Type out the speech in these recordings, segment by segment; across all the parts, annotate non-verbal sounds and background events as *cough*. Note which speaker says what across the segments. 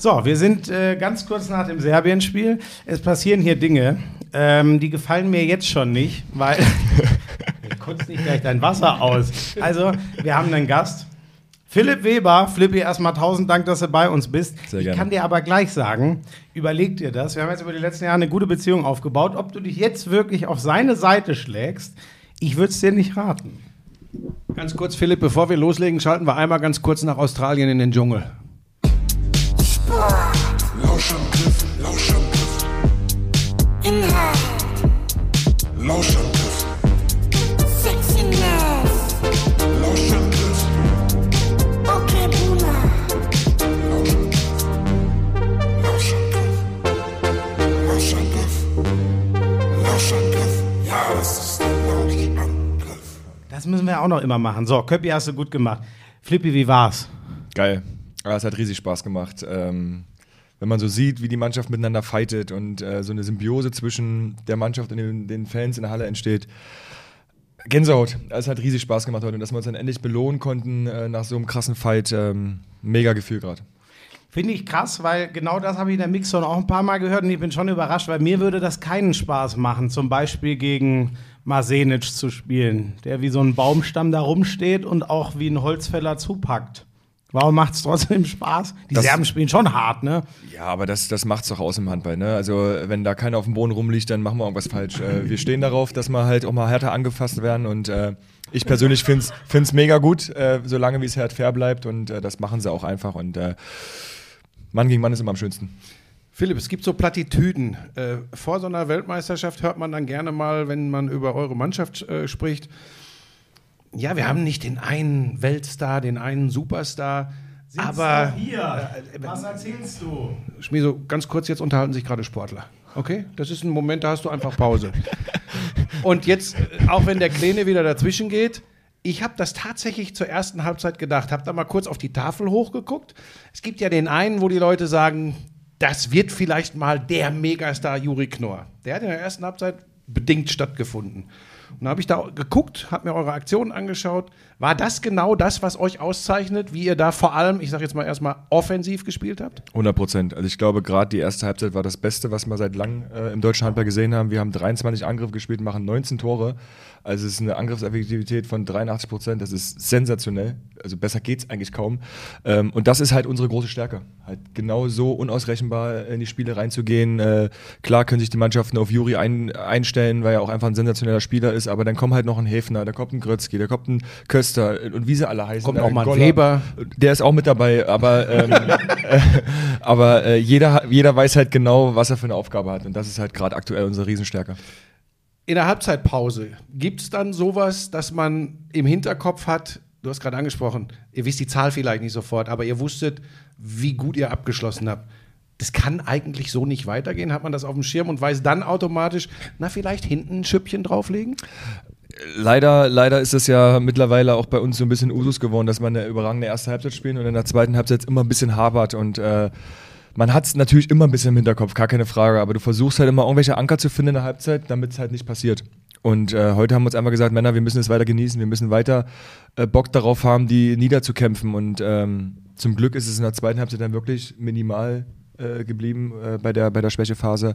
Speaker 1: So, wir sind äh, ganz kurz nach dem Serbien-Spiel. Es passieren hier Dinge, ähm, die gefallen mir jetzt schon nicht, weil. *laughs* Kotzt nicht gleich dein Wasser aus. Also, wir haben einen Gast. Philipp Weber, Flippi, erstmal tausend Dank, dass du bei uns bist.
Speaker 2: Sehr
Speaker 1: ich
Speaker 2: gerne.
Speaker 1: kann dir aber gleich sagen, überleg dir das. Wir haben jetzt über die letzten Jahre eine gute Beziehung aufgebaut. Ob du dich jetzt wirklich auf seine Seite schlägst, ich würde es dir nicht raten.
Speaker 3: Ganz kurz, Philipp, bevor wir loslegen, schalten wir einmal ganz kurz nach Australien in den Dschungel.
Speaker 4: Lauschangriff, Lauschangriff.
Speaker 5: Inhalt,
Speaker 4: Lauschangriff,
Speaker 5: Sexiness,
Speaker 4: Lauschangriff,
Speaker 5: okay Boomer,
Speaker 4: Lauschangriff. Lauschangriff. Lauschangriff. Ja, es ist der Lauschangriff.
Speaker 1: Das müssen wir auch noch immer machen. So, Köppi hast du gut gemacht. Flippi, wie war's?
Speaker 2: Geil. Aber es hat riesig Spaß gemacht. Ähm, wenn man so sieht, wie die Mannschaft miteinander fightet und äh, so eine Symbiose zwischen der Mannschaft und den, den Fans in der Halle entsteht. Gänsehaut. Es hat riesig Spaß gemacht heute und dass wir uns dann endlich belohnen konnten äh, nach so einem krassen Fight. Ähm, mega Gefühl gerade.
Speaker 1: Finde ich krass, weil genau das habe ich in der Mixzone auch ein paar Mal gehört und ich bin schon überrascht, weil mir würde das keinen Spaß machen, zum Beispiel gegen Marsenic zu spielen, der wie so ein Baumstamm da rumsteht und auch wie ein Holzfäller zupackt. Warum macht es trotzdem Spaß? Die
Speaker 2: Das-
Speaker 1: Serben spielen schon hart, ne?
Speaker 2: Ja, aber das, das macht's doch aus im Handball. Ne? Also, wenn da keiner auf dem Boden rumliegt, dann machen wir irgendwas falsch. Äh, wir *laughs* stehen darauf, dass wir halt auch mal härter angefasst werden und äh, ich persönlich finde es mega gut, äh, solange wie es halt fair bleibt und äh, das machen sie auch einfach und äh, Mann gegen Mann ist immer am schönsten.
Speaker 3: Philipp, es gibt so Plattitüden. Äh, vor so einer Weltmeisterschaft hört man dann gerne mal, wenn man über eure Mannschaft äh, spricht, ja, wir haben nicht den einen Weltstar, den einen Superstar, aber
Speaker 1: hier. Was erzählst du?
Speaker 3: Schmieso, ganz kurz, jetzt unterhalten sich gerade Sportler. Okay? Das ist ein Moment, da hast du einfach Pause. *laughs* Und jetzt, äh, auch wenn der Kleine wieder dazwischen geht, ich habe das tatsächlich zur ersten Halbzeit gedacht, habe da mal kurz auf die Tafel hochgeguckt. Es gibt ja den einen, wo die Leute sagen, das wird vielleicht mal der Megastar Juri Knorr. Der hat in der ersten Halbzeit bedingt stattgefunden. Und da habe ich da geguckt, habe mir eure Aktionen angeschaut. War das genau das, was euch auszeichnet, wie ihr da vor allem, ich sage jetzt mal erstmal, offensiv gespielt habt?
Speaker 2: 100 Prozent. Also ich glaube, gerade die erste Halbzeit war das Beste, was wir seit langem äh, im deutschen Handball gesehen haben. Wir haben 23 Angriffe gespielt, machen 19 Tore. Also es ist eine Angriffseffektivität von 83 Prozent. Das ist sensationell. Also besser geht's eigentlich kaum. Ähm, und das ist halt unsere große Stärke. Halt genau so unausrechenbar in die Spiele reinzugehen. Äh, klar können sich die Mannschaften auf Juri ein, einstellen, weil er auch einfach ein sensationeller Spieler ist. Aber dann kommt halt noch ein Hefner, da kommt ein Grötzky, da kommt ein Köster und wie sie alle heißen.
Speaker 3: Kommt auch mal ein. Weber.
Speaker 2: Der ist auch mit dabei, aber, ähm, *laughs* äh, aber äh, jeder, jeder weiß halt genau, was er für eine Aufgabe hat. Und das ist halt gerade aktuell unsere Riesenstärke.
Speaker 3: In der Halbzeitpause gibt es dann sowas, dass man im Hinterkopf hat, du hast gerade angesprochen, ihr wisst die Zahl vielleicht nicht sofort, aber ihr wusstet, wie gut ihr abgeschlossen habt. Das kann eigentlich so nicht weitergehen. Hat man das auf dem Schirm und weiß dann automatisch, na, vielleicht hinten ein Schüppchen drauflegen?
Speaker 2: Leider, leider ist es ja mittlerweile auch bei uns so ein bisschen Usus geworden, dass man eine überragende erste Halbzeit spielt und in der zweiten Halbzeit immer ein bisschen hapert und äh, man hat es natürlich immer ein bisschen im Hinterkopf, gar keine Frage, aber du versuchst halt immer irgendwelche Anker zu finden in der Halbzeit, damit es halt nicht passiert. Und äh, heute haben wir uns einfach gesagt, Männer, wir müssen es weiter genießen, wir müssen weiter äh, Bock darauf haben, die niederzukämpfen. Und ähm, zum Glück ist es in der zweiten Halbzeit dann wirklich minimal äh, geblieben äh, bei, der, bei der Schwächephase.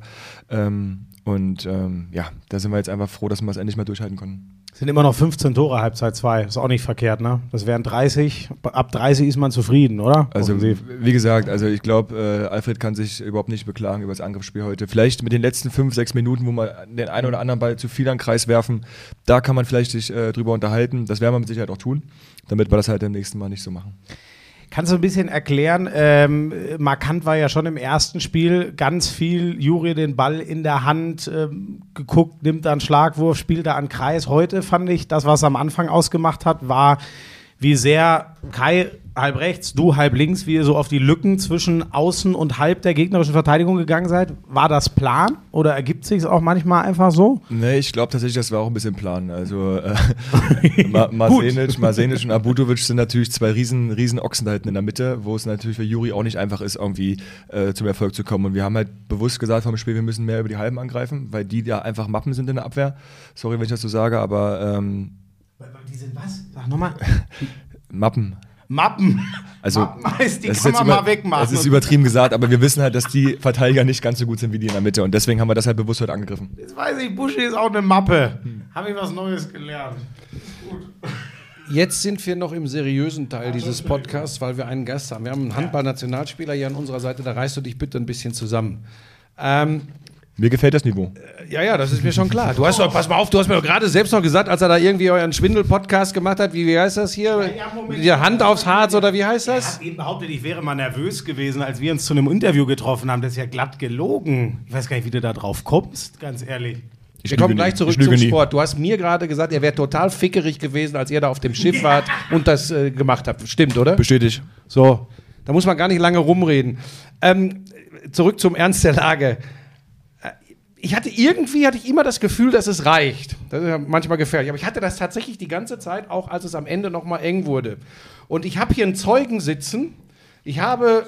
Speaker 2: Ähm, und ähm, ja, da sind wir jetzt einfach froh, dass wir es endlich mal durchhalten konnten.
Speaker 1: Sind immer noch 15 Tore Halbzeit 2. Ist auch nicht verkehrt, ne? Das wären 30. Ab 30 ist man zufrieden, oder?
Speaker 2: Also
Speaker 1: Offensiv.
Speaker 2: wie gesagt, also ich glaube, äh, Alfred kann sich überhaupt nicht beklagen über das Angriffsspiel heute. Vielleicht mit den letzten fünf, sechs Minuten, wo wir den einen oder anderen Ball zu viel an den Kreis werfen, da kann man vielleicht sich äh, drüber unterhalten. Das werden wir mit Sicherheit auch tun, damit wir das halt beim nächsten Mal nicht so machen.
Speaker 1: Kannst du ein bisschen erklären? Ähm, markant war ja schon im ersten Spiel ganz viel Juri den Ball in der Hand ähm, geguckt, nimmt dann Schlagwurf, spielt da an Kreis. Heute fand ich, das, was am Anfang ausgemacht hat, war, wie sehr Kai halb rechts, du halb links, wie ihr so auf die Lücken zwischen außen und halb der gegnerischen Verteidigung gegangen seid. War das Plan oder ergibt sich es auch manchmal einfach so?
Speaker 2: Nee, ich glaube tatsächlich, das war auch ein bisschen Plan. Also *laughs* äh, Ma Marsenic, Marsenic und Abutovic sind natürlich zwei riesen, riesen Ochsen da hinten in der Mitte, wo es natürlich für Juri auch nicht einfach ist, irgendwie äh, zum Erfolg zu kommen. Und wir haben halt bewusst gesagt vom Spiel, wir müssen mehr über die Halben angreifen, weil die da einfach Mappen sind in der Abwehr. Sorry, wenn ich das so sage, aber ähm,
Speaker 1: Die sind was? Sag nochmal. *laughs*
Speaker 2: Mappen.
Speaker 1: Mappen.
Speaker 2: Also,
Speaker 1: Mappen heißt, die
Speaker 2: das ist
Speaker 1: kann man
Speaker 2: über-
Speaker 1: mal wegmachen.
Speaker 2: Das ist übertrieben gesagt, aber wir wissen halt, dass die Verteidiger nicht ganz so gut sind wie die in der Mitte und deswegen haben wir das halt bewusst heute angegriffen.
Speaker 1: Jetzt weiß ich, Buschi ist auch eine Mappe. Habe ich was Neues gelernt.
Speaker 3: Jetzt sind wir noch im seriösen Teil dieses Podcasts, weil wir einen Gast haben. Wir haben einen Handball-Nationalspieler hier an unserer Seite, da reißt du dich bitte ein bisschen zusammen. Ähm,
Speaker 2: Mir gefällt das Niveau.
Speaker 3: ja, ja, das ist mir schon klar. Du hast doch, pass mal auf, du hast mir doch gerade selbst noch gesagt, als er da irgendwie euren Schwindel-Podcast gemacht hat, wie, wie heißt das hier?
Speaker 1: ja, Moment.
Speaker 3: Die Hand aufs Harz oder wie heißt
Speaker 1: Er
Speaker 3: das?
Speaker 1: hat eben behauptet, ich wäre mal nervös gewesen, als wir uns zu einem Interview getroffen haben. Das ist ja glatt gelogen. Ich weiß gar nicht, wie du da drauf kommst, ganz ehrlich.
Speaker 2: Ich
Speaker 3: Wir kommen gleich zurück
Speaker 2: Ich
Speaker 3: zum
Speaker 2: nie.
Speaker 3: Sport. Du hast mir gerade gesagt, ihr wärt total fickerig gewesen, als ihr da auf dem Schiff wart und das äh, gemacht habt. Stimmt, oder?
Speaker 2: Bestätigt.
Speaker 3: So, da muss man gar nicht lange rumreden. Ähm, zurück zum Ernst der Lage. Ich hatte irgendwie hatte ich immer das Gefühl, dass es reicht. Das ist ja manchmal gefährlich, aber ich hatte das tatsächlich die ganze Zeit, auch als es am Ende noch mal eng wurde. Und ich habe hier einen Zeugen sitzen. Ich habe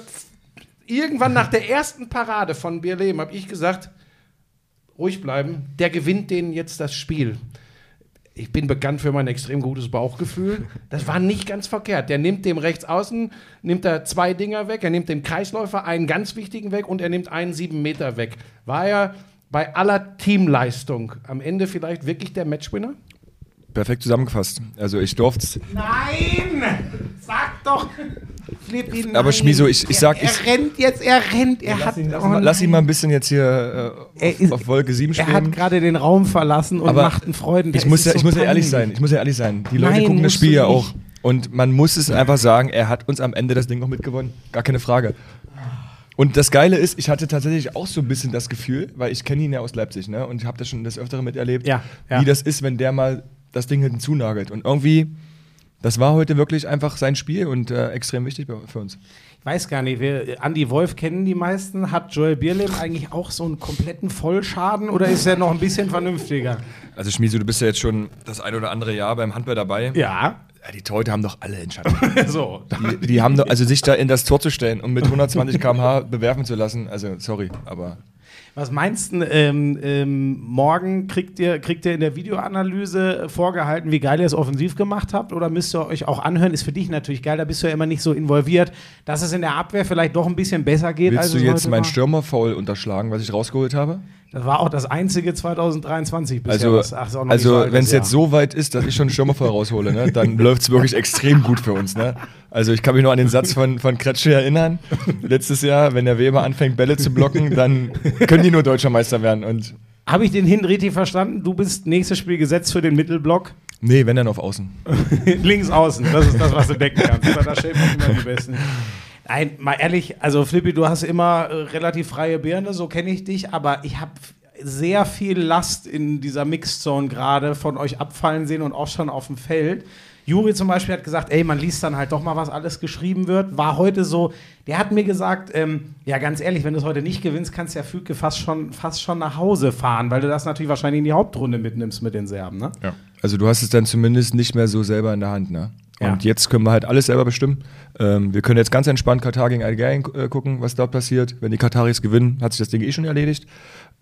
Speaker 3: irgendwann nach der ersten Parade von Bierlehm habe ich gesagt, ruhig bleiben, der gewinnt denen jetzt das Spiel. Ich bin bekannt für mein extrem gutes Bauchgefühl. Das war nicht ganz verkehrt. Der nimmt dem rechts außen, nimmt er zwei Dinger weg, er nimmt dem Kreisläufer einen ganz wichtigen weg und er nimmt einen sieben Meter weg. War er bei aller Teamleistung am Ende vielleicht wirklich der Matchwinner?
Speaker 2: Perfekt zusammengefasst. Also ich durfte
Speaker 1: Nein! Sag doch! Flippi.
Speaker 2: Aber Schmiso, ich- ich sag-
Speaker 1: Er,
Speaker 2: ich-
Speaker 1: er rennt jetzt, er rennt, er hat.
Speaker 2: Lass,
Speaker 1: oh
Speaker 2: ihn, lass ihn mal ein bisschen jetzt hier äh,
Speaker 1: Er
Speaker 2: auf,
Speaker 1: ist-
Speaker 2: auf Wolke 7
Speaker 1: Er hat gerade den Raum verlassen und
Speaker 2: Aber
Speaker 1: macht einen Freuden.
Speaker 2: Ich muss, ja, ich muss ja ehrlich sein. Ich muss ja ehrlich sein. Die Leute
Speaker 1: Nein,
Speaker 2: gucken das Spiel ja auch. Und man muss es einfach sagen, er hat uns am Ende das Ding noch mitgewonnen. Gar keine Frage. Und das Geile ist, ich hatte tatsächlich auch so ein bisschen das Gefühl, weil ich kenne ihn ja aus Leipzig, ne? Und ich habe das schon des Öfteren miterlebt,
Speaker 1: Ja, ja.
Speaker 2: wie das ist, wenn der mal das Ding hinten zunagelt. Und irgendwie, das war heute wirklich einfach sein Spiel und äh, extrem wichtig für uns.
Speaker 1: Ich weiß gar nicht, wir, Andi Wolf kennen die meisten. Hat Joel Bierlehm eigentlich auch so einen kompletten Vollschaden oder ist er noch ein bisschen vernünftiger?
Speaker 2: Also Schmieso, du bist ja jetzt schon das ein oder andere Jahr beim Handball dabei.
Speaker 1: Ja.
Speaker 2: Ja, die Torhüter haben doch alle Entscheidung. *laughs*
Speaker 1: so.
Speaker 2: Die, die haben doch, also sich da in das Tor zu stellen und mit 120 km/h bewerfen zu lassen, also sorry, aber
Speaker 1: Was meinst du, ähm, ähm, morgen kriegt ihr, kriegt ihr in der Videoanalyse vorgehalten, wie geil ihr es offensiv gemacht habt? Oder müsst ihr euch auch anhören? Ist für dich natürlich geil, da bist du ja immer nicht so involviert, dass es in der Abwehr vielleicht doch ein bisschen besser geht.
Speaker 2: willst du jetzt
Speaker 1: heute
Speaker 2: mein
Speaker 1: war?
Speaker 2: Stürmerfoul unterschlagen, was ich rausgeholt habe?
Speaker 1: Das war auch das einzige 2023 bisher.
Speaker 2: Also,
Speaker 1: was- ach,
Speaker 2: also wenn es jetzt so weit ist, dass ich schon einen Stürmerfoul raushole, ne, dann *laughs* läuft es wirklich extrem gut für uns. Ne? Also ich kann mich nur an den Satz von, von Kretsche erinnern. Letztes Jahr, wenn der Weber anfängt, Bälle zu blocken, dann können die nur Deutscher Meister werden. Und
Speaker 1: Habe ich den hin richtig verstanden? Du bist nächstes Spiel gesetzt für den Mittelblock.
Speaker 2: nee, wenn dann auf Außen. *laughs*
Speaker 1: Links außen, das ist das, was du decken kannst. Da stellen wir immer die Besten. Nein, mal ehrlich, also Flippy, du hast immer äh, relativ freie Birne, so kenne ich dich, aber ich habe sehr viel Last in dieser Mixzone gerade von euch abfallen sehen und auch schon auf dem Feld. Juri zum Beispiel hat gesagt, ey, man liest dann halt doch mal, was alles geschrieben wird. War heute so, der hat mir gesagt, ähm, ja, ganz ehrlich, wenn du es heute nicht gewinnst, kannst du ja Füke fast schon, fast schon nach Hause fahren, weil du das natürlich wahrscheinlich in die Hauptrunde mitnimmst mit den Serben, ne?
Speaker 2: Also du hast es dann zumindest nicht mehr so selber in der Hand, ne? Und
Speaker 1: Ja.
Speaker 2: jetzt können wir halt alles selber bestimmen. Ähm, wir können jetzt ganz entspannt Katar gegen Algerien äh, gucken, was dort passiert. Wenn die Kataris gewinnen, hat sich das Ding eh schon erledigt.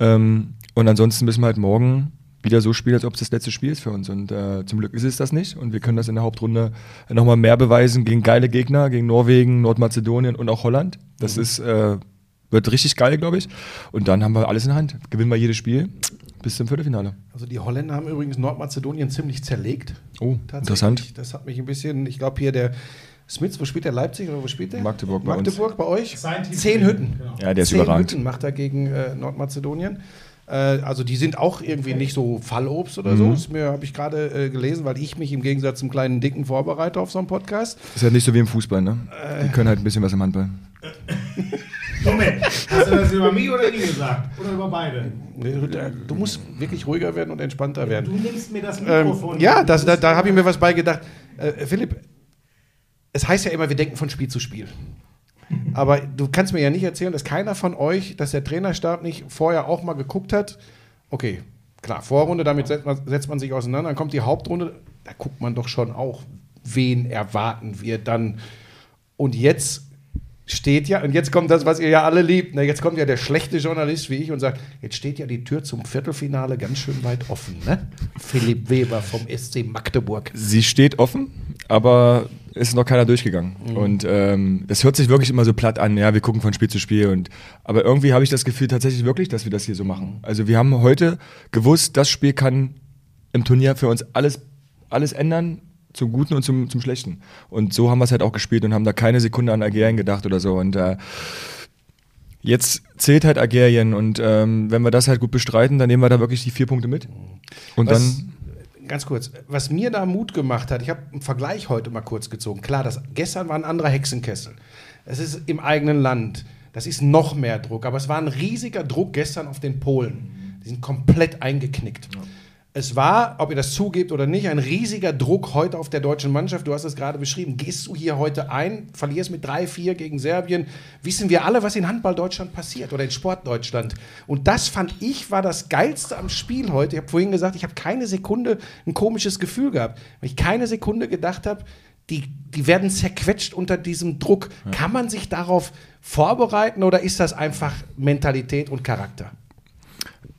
Speaker 2: Ähm, und ansonsten müssen wir halt morgen wieder so spielen, als ob es das letzte Spiel ist für uns. Und äh, zum Glück ist es das nicht. Und wir können das in der Hauptrunde nochmal mehr beweisen gegen geile Gegner, gegen Norwegen, Nordmazedonien und auch Holland. Das ist, äh, wird richtig geil, glaube ich. Und dann haben wir alles in der Hand. Gewinnen wir jedes Spiel bis zum Viertelfinale.
Speaker 3: Also die Holländer haben übrigens Nordmazedonien ziemlich zerlegt.
Speaker 2: Oh, interessant.
Speaker 3: Das hat mich ein bisschen, ich glaube hier der Smits, wo spielt der Leipzig oder wo spielt der?
Speaker 2: Magdeburg bei
Speaker 3: Magdeburg bei euch?
Speaker 1: Sein Team.
Speaker 3: Zehn Hütten.
Speaker 2: Ja, der ist
Speaker 3: Zehn
Speaker 2: überragend.
Speaker 3: Hütten macht er gegen äh, Nordmazedonien. Äh, also die sind auch irgendwie nicht so Fallobst oder
Speaker 2: Mhm.
Speaker 3: so. Das mir habe ich gerade äh, gelesen, weil ich mich im Gegensatz zum kleinen Dicken vorbereite auf so einen Podcast.
Speaker 2: Ist halt nicht so wie im Fußball, ne? Die können halt ein bisschen was im Handball. *laughs*
Speaker 1: Moment, hast du das über mich oder ihn gesagt? Oder über beide?
Speaker 3: Du musst wirklich ruhiger werden und entspannter
Speaker 1: Du
Speaker 3: werden.
Speaker 1: nimmst mir das
Speaker 3: Ähm,
Speaker 1: Mikrofon.
Speaker 3: ja, das, da, da habe ich mir was beigedacht. Äh, Philipp, es heißt ja immer, wir denken von Spiel zu Spiel. Aber du kannst mir ja nicht erzählen, dass keiner von euch, dass der Trainerstab nicht vorher auch mal geguckt hat. Okay, klar, Vorrunde, damit setzt man, setzt man sich auseinander. Dann kommt die Hauptrunde, da guckt man doch schon auch, wen erwarten wir dann. Und jetzt steht ja, und jetzt kommt das, was ihr ja alle liebt. Ne? Jetzt kommt ja der schlechte Journalist wie ich und sagt, jetzt steht ja die Tür zum Viertelfinale ganz schön weit offen. Ne? Philipp Weber vom SC Magdeburg.
Speaker 2: Sie steht offen, aber ist noch keiner durchgegangen. Und ähm, das hört sich wirklich immer so platt an, ja, wir gucken von Spiel zu Spiel. Und, aber irgendwie habe ich das Gefühl tatsächlich wirklich, dass wir das hier so machen. Also wir haben heute gewusst, das Spiel kann im Turnier für uns alles, alles ändern, zum Guten und zum, zum Schlechten. Und so haben wir es halt auch gespielt und haben da keine Sekunde an Algerien gedacht oder so. Und äh, jetzt zählt halt Algerien und ähm, wenn wir das halt gut bestreiten, dann nehmen wir da wirklich die vier Punkte mit. Und
Speaker 3: Was,
Speaker 2: dann.
Speaker 3: ganz kurz, was mir da Mut gemacht hat, ich habe einen Vergleich heute mal kurz gezogen. Klar, das, gestern war ein anderer Hexenkessel. Es ist im eigenen Land. Das ist noch mehr Druck. Aber es war ein riesiger Druck gestern auf den Polen. Die sind komplett eingeknickt. Es war, ob ihr das zugebt oder nicht, ein riesiger Druck heute auf der deutschen Mannschaft. Du hast es gerade beschrieben. Gehst du hier heute ein, verlierst mit 3-4 gegen Serbien, wissen wir alle, was in Handball Deutschland passiert oder in Sport Deutschland. Und das fand ich war das Geilste am Spiel heute. Ich habe vorhin gesagt, ich habe keine Sekunde ein komisches Gefühl gehabt, weil ich keine Sekunde gedacht habe, die, die werden zerquetscht unter diesem Druck. Kann man sich darauf vorbereiten oder ist das einfach Mentalität und Charakter?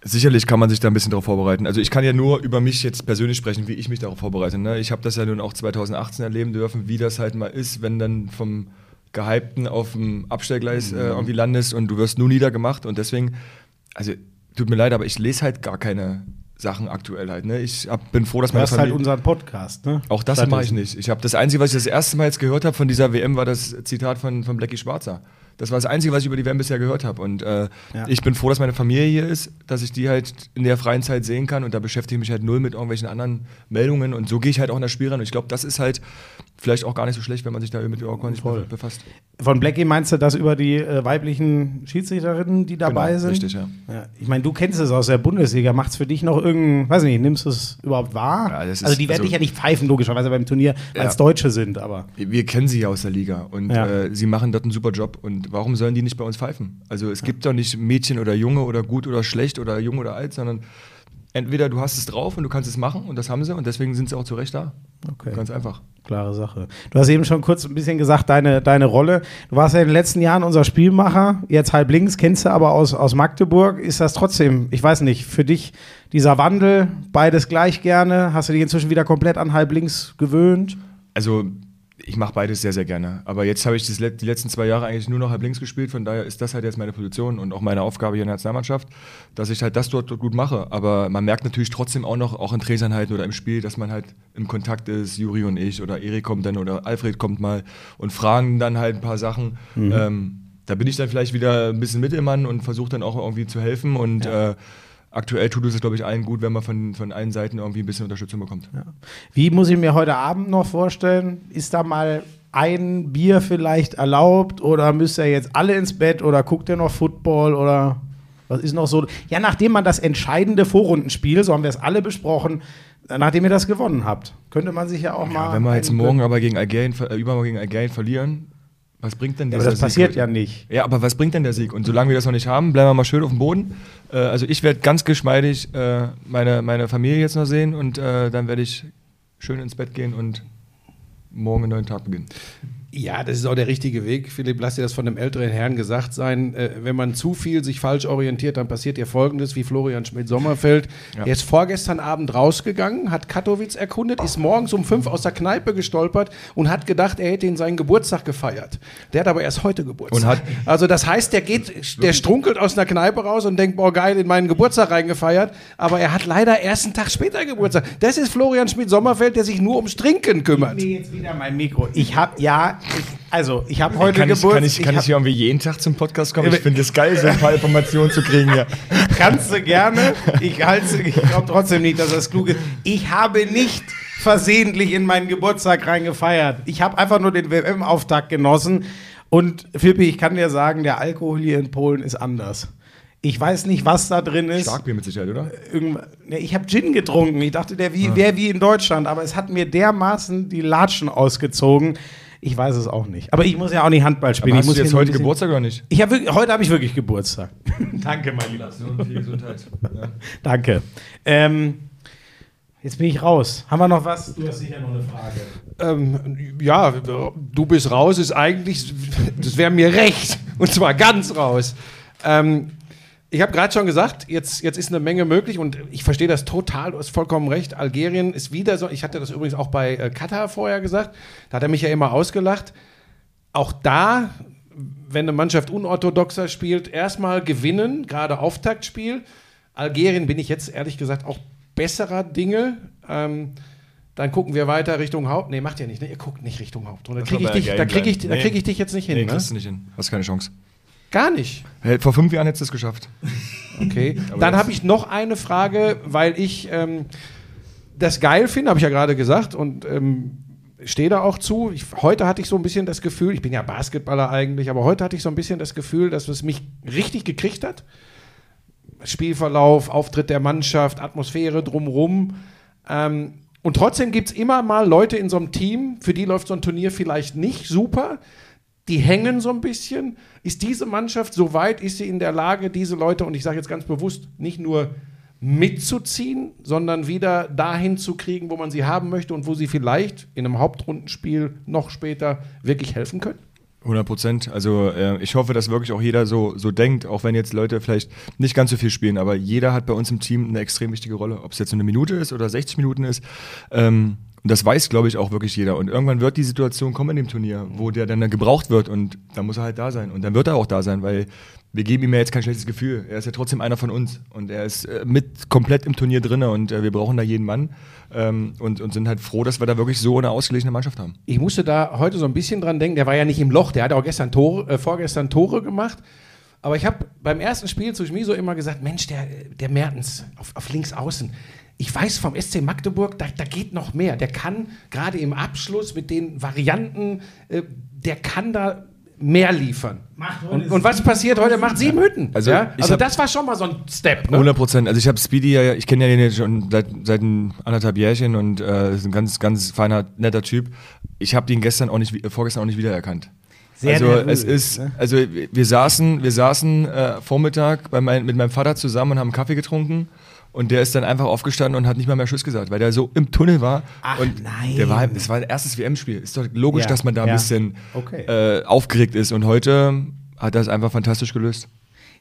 Speaker 2: Sicherlich kann man sich da ein bisschen darauf vorbereiten. Also ich kann ja nur über mich jetzt persönlich sprechen, wie ich mich darauf vorbereite. Ne? Ich habe das ja nun auch 2018 erleben dürfen, wie das halt mal ist, wenn dann vom Gehypten auf dem Abstellgleis äh, irgendwie landest und du wirst nur niedergemacht. Und deswegen, also tut mir leid, aber ich lese halt gar keine Sachen aktuell halt. Ne? Ich hab, bin froh, dass meine
Speaker 1: hast halt unseren Podcast, ne?
Speaker 2: Auch das mache ich nicht. Ich habe das Einzige, was ich das erste Mal jetzt gehört habe von dieser WM, war das Zitat von, von Blackie Schwarzer. Das war das Einzige, was ich über die WM bisher gehört habe. Und äh,
Speaker 1: Ja.
Speaker 2: ich bin froh, dass meine Familie hier ist, dass ich die halt in der freien Zeit sehen kann. Und da beschäftige ich mich halt null mit irgendwelchen anderen Meldungen. Und so gehe ich halt auch in das Spiel ran. Und ich glaube, das ist halt vielleicht auch gar nicht so schlecht, wenn man sich da mit Oracle nicht
Speaker 1: Voll.
Speaker 2: befasst.
Speaker 1: Von Blackie meinst du das über die äh, weiblichen Schiedsrichterinnen, die dabei
Speaker 2: Genau,
Speaker 1: sind?
Speaker 2: richtig, ja.
Speaker 1: Ja, ich meine, du kennst es aus der Bundesliga. Macht es für dich noch irgendein, weiß nicht, nimmst du es überhaupt wahr?
Speaker 2: Ja,
Speaker 1: also die werden
Speaker 2: also-
Speaker 1: dich ja nicht pfeifen, logischerweise beim Turnier, weil es
Speaker 2: Ja.
Speaker 1: Deutsche sind, aber.
Speaker 2: Wir kennen sie ja aus der Liga und äh, sie machen dort einen super Job. Und warum sollen die nicht bei uns pfeifen? Also es gibt doch nicht Mädchen oder Junge oder gut oder schlecht oder jung oder alt, sondern entweder du hast es drauf und du kannst es machen und das haben sie und deswegen sind sie auch zu Recht da.
Speaker 1: Okay.
Speaker 2: Ganz einfach.
Speaker 1: Klare Sache. Du hast eben schon kurz ein bisschen gesagt, deine, deine Rolle. Du warst ja in den letzten Jahren unser Spielmacher, jetzt halb links, kennst du aber aus, aus Magdeburg. Ist das trotzdem, ich weiß nicht, für dich dieser Wandel, beides gleich gerne? Hast du dich inzwischen wieder komplett an halb links gewöhnt?
Speaker 2: Also ich mache beides sehr, sehr gerne. Aber jetzt habe ich das, die letzten zwei Jahre eigentlich nur noch halb links gespielt. Von daher ist das halt jetzt meine Position und auch meine Aufgabe hier in der Nationalmannschaft, dass ich halt das dort, dort gut mache. Aber man merkt natürlich trotzdem auch noch, auch in Trainingseinheiten oder im Spiel, dass man halt im Kontakt ist, Juri und ich oder Erik kommt dann oder Alfred kommt mal und fragen dann halt ein paar Sachen. Ähm, da bin ich dann vielleicht wieder ein bisschen Mittelmann und versuche dann auch irgendwie zu helfen. Und äh, aktuell tut es, glaube ich, allen gut, wenn man von, von allen Seiten irgendwie ein bisschen Unterstützung bekommt.
Speaker 1: Wie muss ich mir heute Abend noch vorstellen? Ist da mal ein Bier vielleicht erlaubt oder müsst ihr jetzt alle ins Bett oder guckt ihr noch Football oder was ist noch so? Ja, nachdem man das entscheidende Vorrundenspiel, so haben wir es alle besprochen, nachdem ihr das gewonnen habt, könnte man sich ja auch mal.
Speaker 2: Ja, wenn wir jetzt morgen aber gegen Algerien, äh, übermorgen gegen Algerien verlieren, was bringt denn
Speaker 1: Ja,
Speaker 2: dieser
Speaker 1: aber das
Speaker 2: Sieg
Speaker 1: passiert ja nicht.
Speaker 2: Ja, aber was bringt denn der Sieg? Und solange wir das noch nicht haben, bleiben wir mal schön auf dem Boden. Äh, also ich werde ganz geschmeidig äh, meine, meine Familie jetzt noch sehen und äh, dann werde ich schön ins Bett gehen und morgen einen neuen Tag beginnen.
Speaker 3: Ja, das ist auch der richtige Weg. Philipp, lass dir das von einem älteren Herrn gesagt sein. Äh, wenn man zu viel sich falsch orientiert, dann passiert dir Folgendes, wie Florian Schmidt-Sommerfeld.
Speaker 2: Ja.
Speaker 3: Er ist vorgestern Abend rausgegangen, hat Katowice erkundet, ist morgens um fünf aus der Kneipe gestolpert und hat gedacht, er hätte in seinen Geburtstag gefeiert. Der hat aber erst heute Geburtstag.
Speaker 2: Und hat-
Speaker 3: also das heißt, der geht, der strunkelt aus einer Kneipe raus und denkt, boah geil, in meinen Geburtstag reingefeiert. Aber er hat leider erst einen Tag später Geburtstag. Das ist Florian Schmidt-Sommerfeld, der sich nur ums Trinken kümmert.
Speaker 1: mir jetzt wieder mein Mikro. Ich habe ja, ich, also ich habe heute
Speaker 2: kann ich,
Speaker 1: Geburtstag.
Speaker 2: kann ich, kann ich,
Speaker 1: hab-
Speaker 2: hier irgendwie jeden Tag zum Podcast kommen? Ich finde es geil, so ein paar Informationen zu kriegen hier. *laughs*
Speaker 1: Kannst du gerne. Ich, halte- ich glaube trotzdem nicht, dass das klug ist. Ich habe nicht versehentlich in meinen Geburtstag reingefeiert. Ich habe einfach nur den WM-Auftakt genossen. Und Philippi, ich kann dir sagen, der Alkohol hier in Polen ist anders. Ich weiß nicht, was da drin ist.
Speaker 2: Starkbier mit Sicherheit, oder?
Speaker 1: Ne, ich habe Gin getrunken. Ich dachte, der wäre wie in Deutschland. Aber es hat mir dermaßen die Latschen ausgezogen. Ich weiß es auch nicht. Aber ich muss ja auch nicht Handball spielen.
Speaker 2: Aber
Speaker 1: ich
Speaker 2: hast
Speaker 1: muss
Speaker 2: du jetzt heute Geburtstag oder nicht?
Speaker 1: Ich hab wirklich, heute habe ich wirklich Geburtstag. *laughs* Danke, mein Lieber.
Speaker 2: Viel Gesundheit. Ja.
Speaker 1: Danke. Ähm, jetzt bin ich raus. Haben wir noch was? Du hast sicher noch eine Frage.
Speaker 3: Ähm, ja, du bist raus, ist eigentlich, das wäre mir recht. Und zwar ganz raus. Ähm, Ich habe gerade schon gesagt, jetzt, jetzt ist eine Menge möglich und ich verstehe das total, du hast vollkommen recht. Algerien ist wieder so, ich hatte das übrigens auch bei äh, Katar vorher gesagt, da hat er mich ja immer ausgelacht. Auch da, wenn eine Mannschaft unorthodoxer spielt, erstmal gewinnen, gerade Auftaktspiel. Algerien bin ich jetzt ehrlich gesagt auch besserer Dinge. Ähm, dann gucken wir weiter Richtung Haupt. Nee, macht ihr nicht, ne? Ihr guckt nicht Richtung Haupt. Da kriege ich, dich, da krieg ich, da krieg ich dich jetzt nicht hin.
Speaker 2: Nee,
Speaker 3: ne?
Speaker 2: kriegst du nicht hin. Hast keine Chance.
Speaker 3: Gar nicht.
Speaker 2: Hey, vor fünf Jahren hättest du es geschafft.
Speaker 3: Okay. *laughs* Dann habe ich noch eine Frage, weil ich ähm, das geil finde, habe ich ja gerade gesagt und ähm, stehe da auch zu. Ich, heute hatte ich so ein bisschen das Gefühl, ich bin ja Basketballer eigentlich, aber heute hatte ich so ein bisschen das Gefühl, dass es mich richtig gekriegt hat. Spielverlauf, Auftritt der Mannschaft, Atmosphäre drumrum. Ähm, und trotzdem gibt es immer mal Leute in so einem Team, für die läuft so ein Turnier vielleicht nicht super. Die hängen so ein bisschen. Ist diese Mannschaft so weit, ist sie in der Lage, diese Leute, und ich sage jetzt ganz bewusst, nicht nur mitzuziehen, sondern wieder dahin zu kriegen, wo man sie haben möchte und wo sie vielleicht in einem Hauptrundenspiel noch später wirklich helfen können?
Speaker 2: 100 Prozent. Also äh, ich hoffe, dass wirklich auch jeder so, so denkt, auch wenn jetzt Leute vielleicht nicht ganz so viel spielen, aber jeder hat bei uns im Team eine extrem wichtige Rolle. Ob es jetzt eine Minute ist oder 60 Minuten ist. Ähm, und das weiß, glaube ich, auch wirklich jeder. Und irgendwann wird die Situation kommen in dem Turnier, wo der dann gebraucht wird und dann muss er halt da sein. Und dann wird er auch da sein, weil wir geben ihm ja jetzt kein schlechtes Gefühl. Er ist ja trotzdem einer von uns und er ist äh, mit komplett im Turnier drin und äh, wir brauchen da jeden Mann ähm, und, und sind halt froh, dass wir da wirklich so eine ausgeglichene Mannschaft haben.
Speaker 3: Ich musste da heute so ein bisschen dran denken. Der war ja nicht im Loch, der hat auch gestern Tore, äh, vorgestern Tore gemacht. Aber ich habe beim ersten Spiel zu Schmiso immer gesagt: Mensch, der, der Mertens auf, auf links außen. Ich weiß vom SC Magdeburg, da, da geht noch mehr. Der kann gerade im Abschluss mit den Varianten, äh, der kann da mehr liefern. Und, und was passiert heute? Macht sieben Hütten.
Speaker 2: Also,
Speaker 3: ja? also
Speaker 2: hab-
Speaker 3: das war schon mal so ein Step. Ne?
Speaker 2: 100 Prozent. Also ich habe Speedy ja, ich kenne ja den jetzt schon seit, seit ein anderthalb Jährchen und äh, ist ein ganz, ganz feiner, netter Typ. Ich habe den gestern auch nicht, äh, vorgestern auch nicht wiedererkannt.
Speaker 1: Sehr
Speaker 2: also
Speaker 1: nervös,
Speaker 2: es ist,
Speaker 1: ne?
Speaker 2: also wir wir saßen, wir saßen äh, Vormittag bei mein, mit meinem Vater zusammen und haben Kaffee getrunken. Und der ist dann einfach aufgestanden und hat nicht mal mehr Tschüss gesagt, weil der so im Tunnel war.
Speaker 1: Ach,
Speaker 2: und
Speaker 1: nein.
Speaker 2: Der war, das war ein erstes WM-Spiel. Ist doch logisch,
Speaker 1: Ja,
Speaker 2: dass man da ein
Speaker 1: ja.
Speaker 2: bisschen
Speaker 1: Okay.
Speaker 2: äh, aufgeregt ist. Und heute hat er es einfach fantastisch gelöst.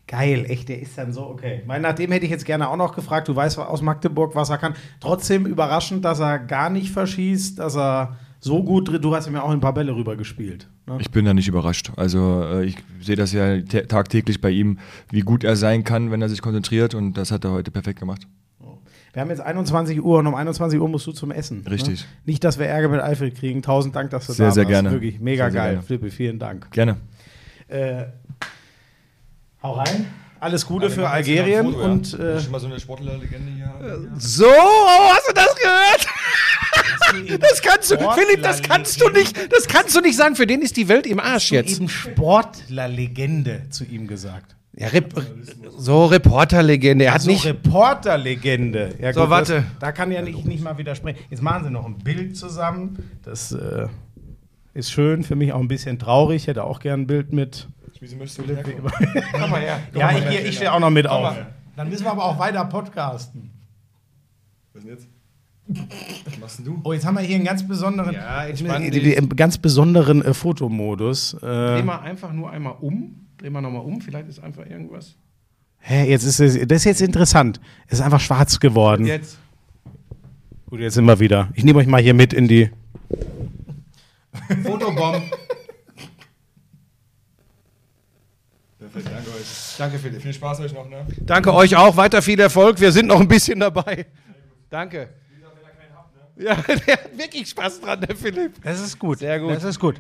Speaker 1: Geil, echt, der ist dann so, okay. Weil nach dem hätte ich jetzt gerne auch noch gefragt, du weißt aus Magdeburg, was er kann. Trotzdem überraschend, dass er gar nicht verschießt, dass er so gut drin, du hast ihm ja auch ein paar Bälle rübergespielt. Ne?
Speaker 2: Ich bin da nicht überrascht. Also äh, ich sehe das ja tä- tagtäglich bei ihm, wie gut er sein kann, wenn er sich konzentriert und das hat er heute perfekt gemacht.
Speaker 1: Wir haben jetzt 21 Uhr und um 21 Uhr musst du zum Essen.
Speaker 2: Richtig.
Speaker 1: Ne? Nicht, dass wir Ärger mit Eifel kriegen. Tausend Dank, dass du
Speaker 2: Sehr,
Speaker 1: da
Speaker 2: sehr
Speaker 1: warst.
Speaker 2: gerne.
Speaker 1: Wirklich mega
Speaker 2: Sehr, sehr
Speaker 1: geil.
Speaker 2: gerne.
Speaker 1: Flippi, vielen Dank.
Speaker 2: Gerne.
Speaker 1: Äh, hau rein. Alles Gute für Algerien und äh,
Speaker 2: mal so eine Sportlerlegende hier.
Speaker 3: So, hast du das gehört? Das kannst du, Philipp, das kannst du nicht, das kannst du nicht sagen. Für den ist die Welt im Arsch jetzt.
Speaker 1: eben Sportlerlegende zu ihm gesagt.
Speaker 3: Ja, Rep so Reporterlegende. Er hat
Speaker 1: so
Speaker 3: nicht.
Speaker 1: Reporterlegende. Ja,
Speaker 3: So,
Speaker 1: gut,
Speaker 3: warte.
Speaker 1: Das, da kann ja nicht, nicht mal widersprechen. Jetzt machen sie noch ein Bild zusammen. Das äh, ist schön, für mich auch ein bisschen traurig. Ich hätte auch gern ein Bild mit. *laughs*
Speaker 3: Komm mal her.
Speaker 1: Ja, ich, ich, ich stehe auch noch mit auf. Dann müssen wir aber auch weiter podcasten.
Speaker 2: Was denn jetzt? Was machst denn du?
Speaker 1: Oh, jetzt haben wir hier einen ganz besonderen,
Speaker 3: Ja, entspann
Speaker 1: äh, einen ganz besonderen äh, Fotomodus.
Speaker 3: Dreh
Speaker 1: Äh,
Speaker 3: mal einfach nur einmal um. Dreh mal nochmal um. Vielleicht ist einfach irgendwas.
Speaker 1: hä, jetzt ist es, das ist jetzt interessant. Es ist einfach schwarz geworden.
Speaker 3: Jetzt.
Speaker 1: Gut, jetzt sind wir wieder. Ich nehme euch mal hier mit in die.
Speaker 3: Fotobomb.
Speaker 2: Perfekt, danke euch.
Speaker 3: Danke, Philipp.
Speaker 2: Viel Spaß euch noch, ne?
Speaker 3: Danke euch auch. Weiter viel Erfolg. Wir sind noch ein bisschen dabei. Danke. Ja, *laughs* der hat wirklich Spaß dran, der Philipp.
Speaker 1: Das ist gut.
Speaker 3: Sehr gut.
Speaker 1: Das ist gut.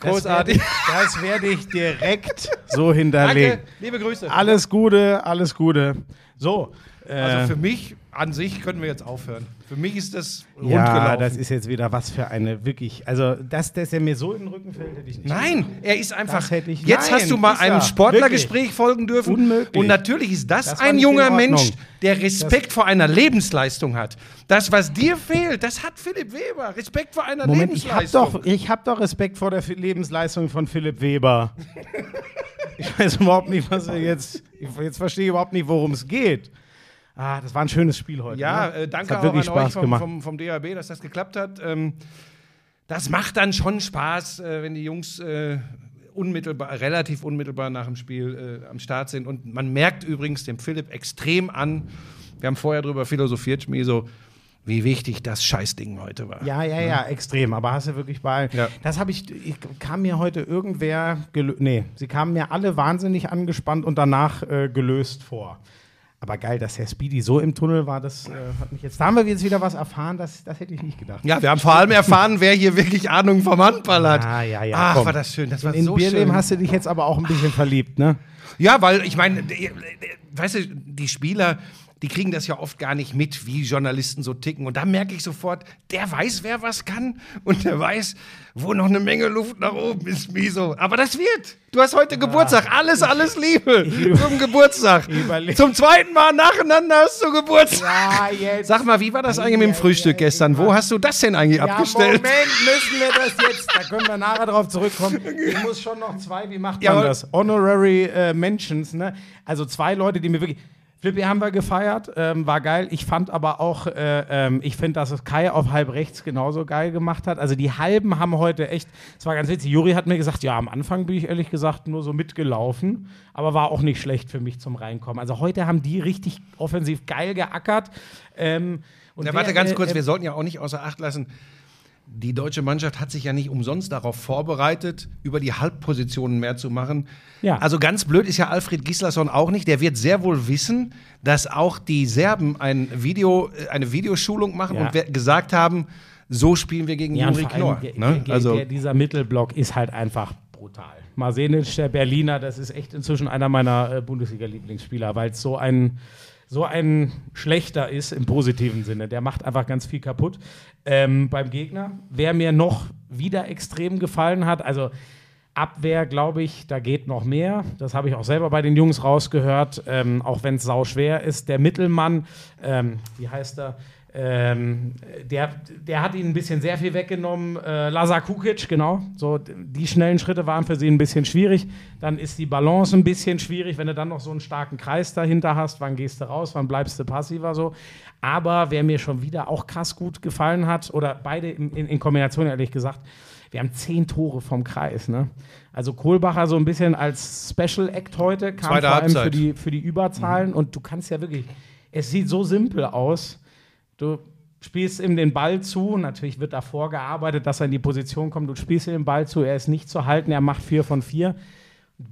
Speaker 3: Großartig.
Speaker 1: Das werde ich, ich direkt *laughs* so hinterlegen.
Speaker 3: Danke. Liebe Grüße.
Speaker 1: Alles Gute, alles Gute. So. Äh,
Speaker 3: Also für mich an sich können wir jetzt aufhören. Für mich ist das rund
Speaker 1: ja,
Speaker 3: gelaufen.
Speaker 1: das ist jetzt wieder was für eine wirklich. Also, dass, dass er mir so in den Rücken fällt, hätte ich nicht.
Speaker 3: Nein, er ist einfach.
Speaker 1: Das hätte ich-
Speaker 3: jetzt
Speaker 1: Nein,
Speaker 3: hast du mal einem
Speaker 1: er.
Speaker 3: Sportlergespräch folgen dürfen.
Speaker 1: Unmöglich.
Speaker 3: Und natürlich ist das,
Speaker 1: Das
Speaker 3: ein junger. Mensch, der Respekt vor einer Lebensleistung hat. Das, was dir fehlt, das hat Philipp Weber. Respekt vor einer
Speaker 1: Moment, ich habe
Speaker 3: Lebensleistung.
Speaker 1: doch, ich hab doch Respekt vor der Lebensleistung von Philipp Weber. *laughs* ich weiß überhaupt nicht, was er jetzt. Jetzt verstehe ich überhaupt nicht, worum es geht. Ah, das war ein schönes Spiel heute.
Speaker 3: Ja,
Speaker 1: ne?
Speaker 3: äh, danke
Speaker 1: das hat
Speaker 3: auch an
Speaker 1: Spaß
Speaker 3: euch vom, vom, vom DAB, dass das geklappt hat. Ähm, das macht dann schon Spaß, äh, wenn die Jungs äh, unmittelbar, relativ unmittelbar nach dem Spiel äh, am Start sind. Und man merkt übrigens dem Philipp extrem an, wir haben vorher darüber philosophiert, Schmi, so, wie wichtig das Scheißding heute war.
Speaker 1: Ja, ja, ja, extrem. Aber hast du wirklich bei.
Speaker 3: Ja.
Speaker 1: Das habe ich, ich. Kam mir heute irgendwer. Nee, sie kamen mir alle wahnsinnig angespannt und danach äh, gelöst vor. Aber geil, dass Herr Speedy so im Tunnel war, das äh, hat mich jetzt. Da haben wir jetzt wieder was erfahren, das, das hätte ich nicht gedacht.
Speaker 3: Ja, wir haben vor allem erfahren, wer hier wirklich Ahnung vom Handball hat.
Speaker 1: Ah, ja, ja,
Speaker 3: Ach,
Speaker 1: komm.
Speaker 3: war das schön. Das war
Speaker 1: In
Speaker 3: so
Speaker 1: Bierlehm
Speaker 3: schön.
Speaker 1: hast du dich jetzt aber auch ein bisschen verliebt, ne?
Speaker 3: Ja, weil ich meine, weißt du, die Spieler, die kriegen das ja oft gar nicht mit, wie Journalisten so ticken. Und da merke ich sofort, der weiß, wer was kann und der weiß, wo noch eine Menge Luft nach oben ist, Miso. Aber das wird. Du hast heute Geburtstag. Alles, alles Liebe *laughs* zum Geburtstag. Zum zweiten Mal nacheinander hast du Geburtstag.
Speaker 1: Ja, jetzt.
Speaker 3: Sag mal, wie war das eigentlich mit dem Frühstück gestern? Wo hast du das denn eigentlich
Speaker 1: Ja,
Speaker 3: abgestellt?
Speaker 1: Moment, müssen wir das jetzt, da können wir nachher drauf zurückkommen. *laughs* Ich muss schon noch zwei, wie macht man das? Honorary äh, Mentions, ne? Also zwei Leute, die mir wirklich. Flippy haben wir gefeiert, ähm, war geil. Ich fand aber auch, äh, ähm, ich finde, dass es Kai auf halb rechts genauso geil gemacht hat. Also die Halben haben heute echt, es war ganz witzig. Juri hat mir gesagt, ja, am Anfang bin ich ehrlich gesagt nur so mitgelaufen, aber war auch nicht schlecht für mich zum Reinkommen. Also heute haben die richtig offensiv geil geackert. Ähm, und
Speaker 3: Ja, warte ganz
Speaker 1: äh,
Speaker 3: kurz,
Speaker 1: äh,
Speaker 3: wir sollten ja auch nicht außer Acht lassen. Die deutsche Mannschaft hat sich ja nicht umsonst darauf vorbereitet, über die Halbpositionen mehr zu machen.
Speaker 1: Ja.
Speaker 3: Also ganz blöd ist ja Alfred Gislason auch nicht. Der wird sehr wohl wissen, dass auch die Serben ein Video, äh, eine Videoschulung machen
Speaker 1: Ja.
Speaker 3: und gesagt haben, so spielen wir gegen
Speaker 1: Ja,
Speaker 3: Juri Knorr.
Speaker 1: der-
Speaker 3: Ne?
Speaker 1: der-
Speaker 3: Also
Speaker 1: der, dieser Mittelblock ist halt einfach brutal. Marsenic, der Berliner, das ist echt inzwischen einer meiner äh, Bundesliga-Lieblingsspieler, weil es so ein, so ein schlechter ist im positiven Sinne. Der macht einfach ganz viel kaputt ähm, beim Gegner. Wer mir noch wieder extrem gefallen hat, also Abwehr, glaube ich, da geht noch mehr. Das habe ich auch selber bei den Jungs rausgehört, ähm, auch wenn es sau schwer ist. Der Mittelmann, ähm, wie heißt er? Ähm, der, der hat ihnen ein bisschen sehr viel weggenommen. Äh, Lazar Kukic, genau. So, die schnellen Schritte waren für sie ein bisschen schwierig. Dann ist die Balance ein bisschen schwierig, wenn du dann noch so einen starken Kreis dahinter hast. Wann gehst du raus, wann bleibst du passiver so. Aber wer mir schon wieder auch krass gut gefallen hat, oder beide in, in, in Kombination ehrlich gesagt, wir haben zehn Tore vom Kreis. Ne? Also Kohlbacher so ein bisschen als Special Act heute, kam
Speaker 3: Zweite
Speaker 1: vor allem für die, für die Überzahlen. Und du kannst ja wirklich, es sieht so simpel aus. Du spielst ihm den Ball zu, natürlich wird davor gearbeitet, dass er in die Position kommt. Du spielst ihm den Ball zu, er ist nicht zu halten, er macht vier von vier.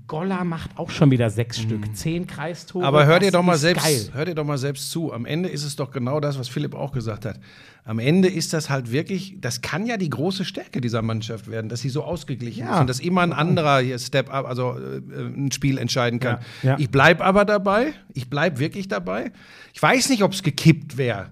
Speaker 1: Goller macht auch schon wieder sechs Stück, zehn Kreistore.
Speaker 3: Mhm. Aber hör dir
Speaker 1: das
Speaker 3: doch mal selbst,
Speaker 1: Geil.
Speaker 3: hör dir doch mal selbst zu. Am Ende ist es doch genau das, was Philipp auch gesagt hat. Am Ende ist das halt wirklich, das kann ja die große Stärke dieser Mannschaft werden, dass sie so ausgeglichen
Speaker 1: Ja.
Speaker 3: ist und dass immer ein anderer hier Step up, also äh, ein Spiel entscheiden kann.
Speaker 1: Ja, ja.
Speaker 3: Ich bleib aber dabei. Ich bleib wirklich dabei. Ich weiß nicht, ob es gekippt wäre.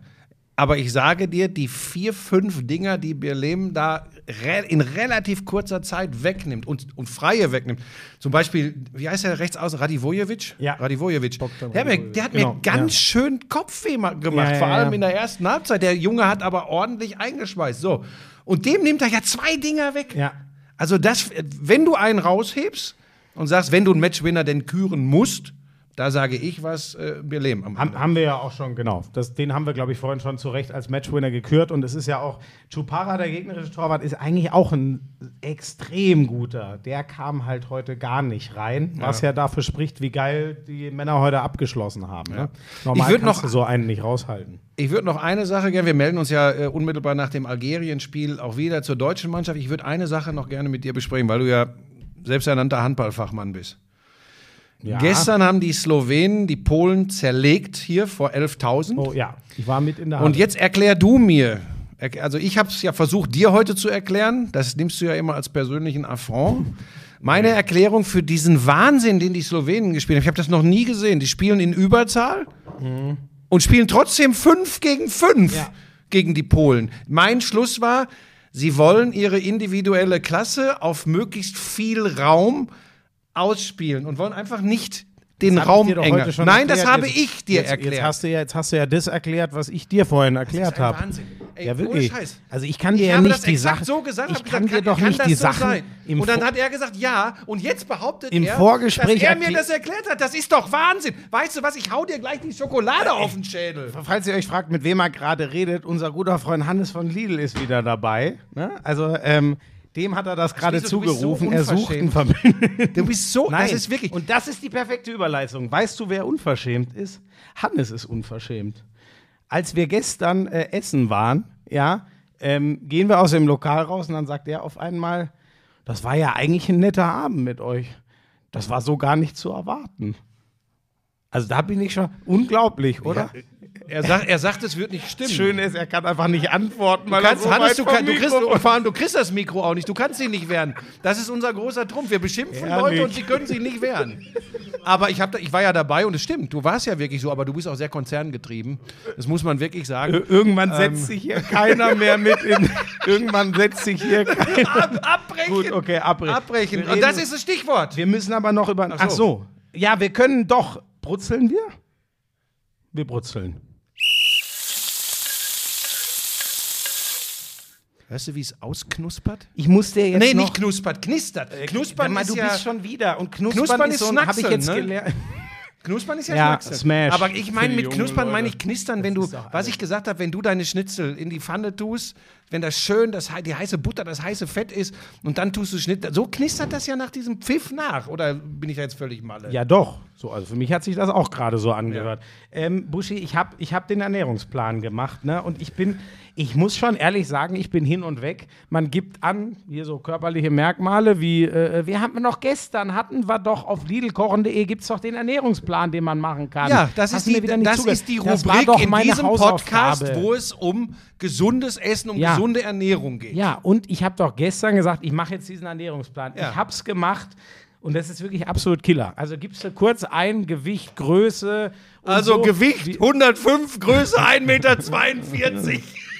Speaker 3: Aber ich sage dir, die vier, fünf Dinger, die Berlem da re in relativ kurzer Zeit wegnimmt und, und freie wegnimmt. Zum Beispiel, wie heißt der rechts außen? Radivojevic?
Speaker 1: Ja.
Speaker 3: Radivojevic. Der, hat mir, der hat
Speaker 1: Genau,
Speaker 3: mir ganz
Speaker 1: ja.
Speaker 3: schön Kopfweh ma- gemacht,
Speaker 1: Ja,
Speaker 3: vor allem in der ersten Halbzeit. Der Junge hat aber ordentlich eingeschweißt. So. Und dem nimmt er ja zwei Dinger weg.
Speaker 1: Ja.
Speaker 3: Also das, wenn du einen raushebst und sagst, wenn du einen Matchwinner denn küren musst, da sage ich was, äh, Berlem am
Speaker 1: Haben,
Speaker 3: Ende.
Speaker 1: haben wir ja auch schon, genau. Das, den haben wir, glaube ich, vorhin schon zu Recht als Matchwinner gekürt. Und es ist ja auch, Chupara, der gegnerische Torwart, ist eigentlich auch ein extrem guter. Der kam halt heute gar nicht rein, was ja dafür spricht, wie geil die Männer heute abgeschlossen haben. Ne? Normal
Speaker 3: Ich
Speaker 1: kannst
Speaker 3: noch-
Speaker 1: du so einen nicht raushalten.
Speaker 3: Ich würde noch eine Sache gerne, wir melden uns ja äh, unmittelbar nach dem Algerien-Spiel auch wieder zur deutschen Mannschaft. Ich würde eine Sache noch gerne mit dir besprechen, weil du ja selbsternannter Handballfachmann bist.
Speaker 1: Ja.
Speaker 3: Gestern haben die Slowenen die Polen zerlegt hier vor 11.000.
Speaker 1: Oh ja, ich war mit in der
Speaker 3: Und
Speaker 1: Halle.
Speaker 3: jetzt erklär du mir, also ich habe es ja versucht, dir heute zu erklären, das nimmst du ja immer als persönlichen Affront. Meine Erklärung für diesen Wahnsinn, den die Slowenen gespielt haben, ich habe das noch nie gesehen. Die spielen in Überzahl und spielen trotzdem 5 gegen 5
Speaker 1: Ja.
Speaker 3: gegen die Polen. Mein Schluss war, sie wollen ihre individuelle Klasse auf möglichst viel Raum ausspielen und wollen einfach nicht den
Speaker 1: Das
Speaker 3: Raum enger.
Speaker 1: heute schon
Speaker 3: Nein, das
Speaker 1: erklärt.
Speaker 3: habe
Speaker 1: Jetzt-
Speaker 3: ich dir
Speaker 1: jetzt,
Speaker 3: erklärt.
Speaker 1: Jetzt hast, du ja, jetzt hast du ja das erklärt, was ich dir vorhin erklärt habe.
Speaker 3: Wahnsinn. Ey,
Speaker 1: ja,
Speaker 3: ohne
Speaker 1: wirklich.
Speaker 3: Scheiß.
Speaker 1: Also ich kann dir
Speaker 3: Ich
Speaker 1: ja nicht
Speaker 3: das
Speaker 1: die Sachen.
Speaker 3: so gesagt,
Speaker 1: ich kann
Speaker 3: gesagt,
Speaker 1: dir doch
Speaker 3: kann
Speaker 1: nicht
Speaker 3: das
Speaker 1: die
Speaker 3: so
Speaker 1: Sachen
Speaker 3: Und dann hat er gesagt, ja. Und jetzt behauptet
Speaker 1: Im
Speaker 3: er,
Speaker 1: Vorgespräch
Speaker 3: dass er mir das erklärt hat. Das ist doch Wahnsinn. Weißt du was? Ich hau dir gleich die Schokolade auf den Schädel.
Speaker 1: Falls ihr euch fragt, mit wem er gerade redet, unser guter Freund Hannes von Lidl ist wieder dabei. Ne? Also, ähm, dem hat er das gerade
Speaker 3: bist so
Speaker 1: zugerufen. er sucht einen Verbündeten.
Speaker 3: Du bist so,
Speaker 1: Nein.
Speaker 3: das ist wirklich.
Speaker 1: Und das ist die perfekte Überleitung. Weißt du, wer unverschämt ist? Hannes ist unverschämt. Als wir gestern äh, essen waren, ja, ähm, gehen wir aus dem Lokal raus und dann sagt er auf einmal, das war ja eigentlich ein netter Abend mit euch. Das war so gar nicht zu erwarten. Also da bin ich schon unglaublich, oder?
Speaker 3: Er, sagt, er sagt, es wird nicht stimmen.
Speaker 1: Das Schöne ist, er kann einfach nicht antworten.
Speaker 3: Du kannst,
Speaker 1: so
Speaker 3: Hannes, du, kann, du, kriegst, und vor allem, du kriegst das Mikro auch nicht. Du kannst ihn nicht wehren. Das ist unser großer Trumpf. Wir beschimpfen
Speaker 1: Ehrlich.
Speaker 3: Leute und sie können sich nicht wehren. Aber ich, hab, ich war ja dabei und es stimmt. Du warst ja wirklich so, aber du bist auch sehr konzerngetrieben. Das muss man wirklich sagen.
Speaker 1: Irgendwann setzt sich hier keiner mehr mit in. *laughs* Irgendwann setzt sich hier keiner.
Speaker 3: Abbrechen.
Speaker 1: Gut, okay, abbrechen.
Speaker 3: Abbrechen. Und das ist das Stichwort.
Speaker 1: Wir müssen aber noch über. Ach
Speaker 3: so.
Speaker 1: so. Ja, wir können doch. Brutzeln wir? Wir brutzeln.
Speaker 3: Weißt du, wie es ausknuspert?
Speaker 1: Ich muss dir jetzt
Speaker 3: nee, nicht knuspert, knistert. Knuspern
Speaker 1: Sag mal,
Speaker 3: ist
Speaker 1: du
Speaker 3: ja,
Speaker 1: bist schon wieder. Und Knuspern,
Speaker 3: Knuspern
Speaker 1: ist
Speaker 3: ist
Speaker 1: so ein. Habe ich jetzt
Speaker 3: ne?
Speaker 1: gelernt. *laughs*
Speaker 3: Knuspern ist ja,
Speaker 1: Ja. Smash
Speaker 3: Aber ich meine, mit Knuspern meine ich knistern, wenn du,
Speaker 1: ist doch
Speaker 3: was ich gesagt habe, wenn du deine Schnitzel in die Pfanne tust, wenn das schön, das, die heiße Butter, das heiße Fett ist und dann tust du Schnitt, so knistert das ja nach diesem Pfiff nach. Oder bin ich da jetzt völlig malle?
Speaker 1: Ja, doch. So, also für mich hat sich das auch gerade so angehört. Ähm, Buschi, ich habe ich hab den Ernährungsplan gemacht, ne? Und ich bin, ich muss schon ehrlich sagen, ich bin hin und weg. Man gibt an, hier so körperliche Merkmale wie, äh, wir haben noch gestern, hatten wir doch auf lidlkochen.de gibt es doch den Ernährungsplan, den man machen kann.
Speaker 3: Ja, das,
Speaker 1: Hast
Speaker 3: ist die, das
Speaker 1: zugehört?
Speaker 3: ist die Rubrik in diesem Podcast, wo es um gesundes Essen, um
Speaker 1: Ja.
Speaker 3: gesunde Ernährung geht.
Speaker 1: Ja, und ich habe doch gestern gesagt, ich mache jetzt diesen Ernährungsplan.
Speaker 3: Ja.
Speaker 1: Ich habe es gemacht und das ist wirklich absolut Killer. Also gibst du kurz ein, Gewicht, Größe. und
Speaker 3: Also
Speaker 1: so.
Speaker 3: Gewicht
Speaker 1: Wie-
Speaker 3: 105, Größe 1,42 Meter. *laughs*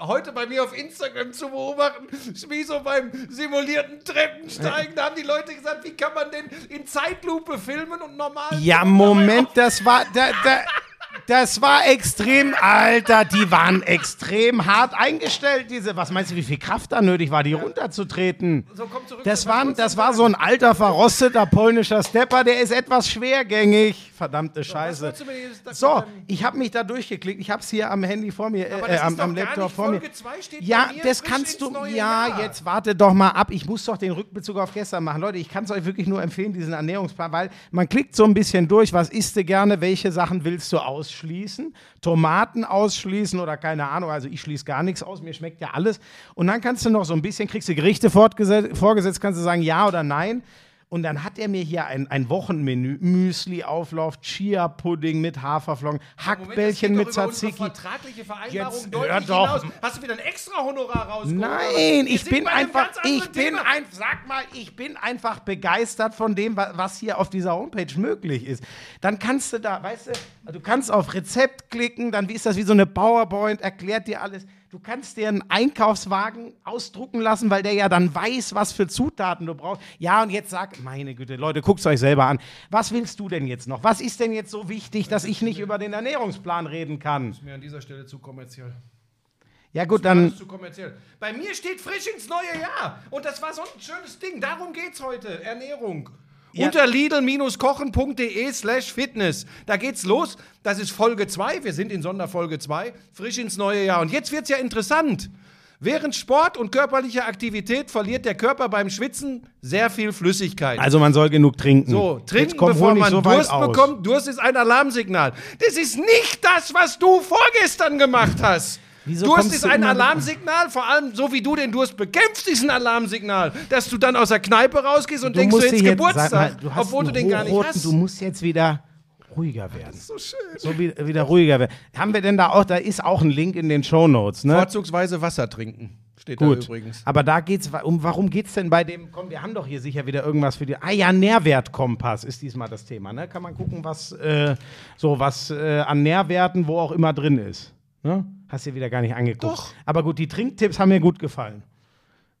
Speaker 3: Heute bei mir auf Instagram zu beobachten, wie so beim simulierten Treppensteigen. Da haben die Leute gesagt, wie kann man denn in Zeitlupe filmen und normal.
Speaker 1: Ja, Moment, das war, da, da, das war extrem, Alter, die waren extrem hart eingestellt, diese, was meinst du, wie viel Kraft da nötig war, die runterzutreten?
Speaker 3: So, komm zurück
Speaker 1: Das,
Speaker 3: zu
Speaker 1: war,
Speaker 3: deinem
Speaker 1: das war so ein alter, verrosteter polnischer Stepper, der ist etwas schwergängig. Verdammte Scheiße. So, ich habe mich da durchgeklickt. Ich habe es hier am Handy vor mir, äh,
Speaker 3: das
Speaker 1: am, am Laptop vor mir. Ja, das kannst du. Ja,
Speaker 3: Jahr.
Speaker 1: jetzt warte doch mal ab. Ich muss doch den Rückbezug auf gestern machen. Leute, ich kann es euch wirklich nur empfehlen, diesen Ernährungsplan, weil man klickt so ein bisschen durch, was isst du gerne, welche Sachen willst du ausschließen, Tomaten ausschließen oder keine Ahnung. Also ich schließe gar nichts aus, mir schmeckt ja alles. Und dann kannst du noch so ein bisschen, kriegst du Gerichte vorgesetzt, kannst du sagen ja oder nein. Und dann hat er mir hier ein, ein Wochenmenü, Müsli-Auflauf, Chia-Pudding mit Haferflocken, Hackbällchen mit Tzatziki.
Speaker 3: vertragliche Vereinbarung
Speaker 1: Jetzt hör doch.
Speaker 3: hinaus. Hast du wieder ein extra Honorar rausgeholt?
Speaker 1: Nein, ich bin einfach, ich bin
Speaker 3: Thema.
Speaker 1: ein, sag mal, ich bin einfach begeistert von dem, wa- was hier auf dieser Homepage möglich ist. Dann kannst du da, weißt du, du kannst auf Rezept klicken, dann ist das wie so eine PowerPoint, erklärt dir alles. Du kannst dir einen Einkaufswagen ausdrucken lassen, weil der ja dann weiß, was für Zutaten du brauchst. Ja, und jetzt sag, meine Güte, Leute, guckt euch selber an. Was willst du denn jetzt noch? Was ist denn jetzt so wichtig, dass ich nicht über den Ernährungsplan reden kann?
Speaker 3: mir an dieser Stelle zu kommerziell.
Speaker 1: Ja gut, dann
Speaker 3: zu kommerziell. Bei mir steht frisch ins neue Jahr. Und das war so ein schönes Ding. Darum geht's heute. Ernährung.
Speaker 1: Ja.
Speaker 3: Unter lidl-kochen.de slash fitness. Da geht's los. Das ist Folge 2. Wir sind in Sonderfolge 2. Frisch ins neue Jahr. Und jetzt wird's ja interessant. Während Sport und körperlicher Aktivität verliert der Körper beim Schwitzen sehr viel Flüssigkeit.
Speaker 1: also man soll genug trinken.
Speaker 3: So, trinken, bevor man
Speaker 1: so
Speaker 3: Durst bekommt. Durst ist ein Alarmsignal. Das ist nicht das, was du vorgestern gemacht hast.
Speaker 1: Wieso
Speaker 3: Durst ist
Speaker 1: du
Speaker 3: ein Alarmsignal, vor allem so wie du den Durst bekämpfst, ist ein Alarmsignal, dass du dann aus der Kneipe rausgehst und denkst, du
Speaker 1: musst
Speaker 3: hättest
Speaker 1: dich
Speaker 3: Geburtstag,
Speaker 1: mal, du
Speaker 3: obwohl du den gar nicht hast.
Speaker 1: Du musst jetzt wieder ruhiger werden.
Speaker 3: so schön.
Speaker 1: So wie, wieder ruhiger werden. Haben wir denn da auch, da ist auch ein Link in den Shownotes, ne?
Speaker 3: Vorzugsweise Wasser trinken, steht
Speaker 1: Gut.
Speaker 3: da übrigens.
Speaker 1: Aber da geht's um, warum geht's denn bei dem, komm, wir haben doch hier sicher wieder irgendwas für die, ah ja, Nährwertkompass ist diesmal das Thema, ne? Kann man gucken, was, äh, so, was äh, an Nährwerten, wo auch immer drin ist. Ne? Hast du wieder gar nicht angeguckt.
Speaker 3: Doch.
Speaker 1: Aber gut, die Trinktipps haben mir gut gefallen.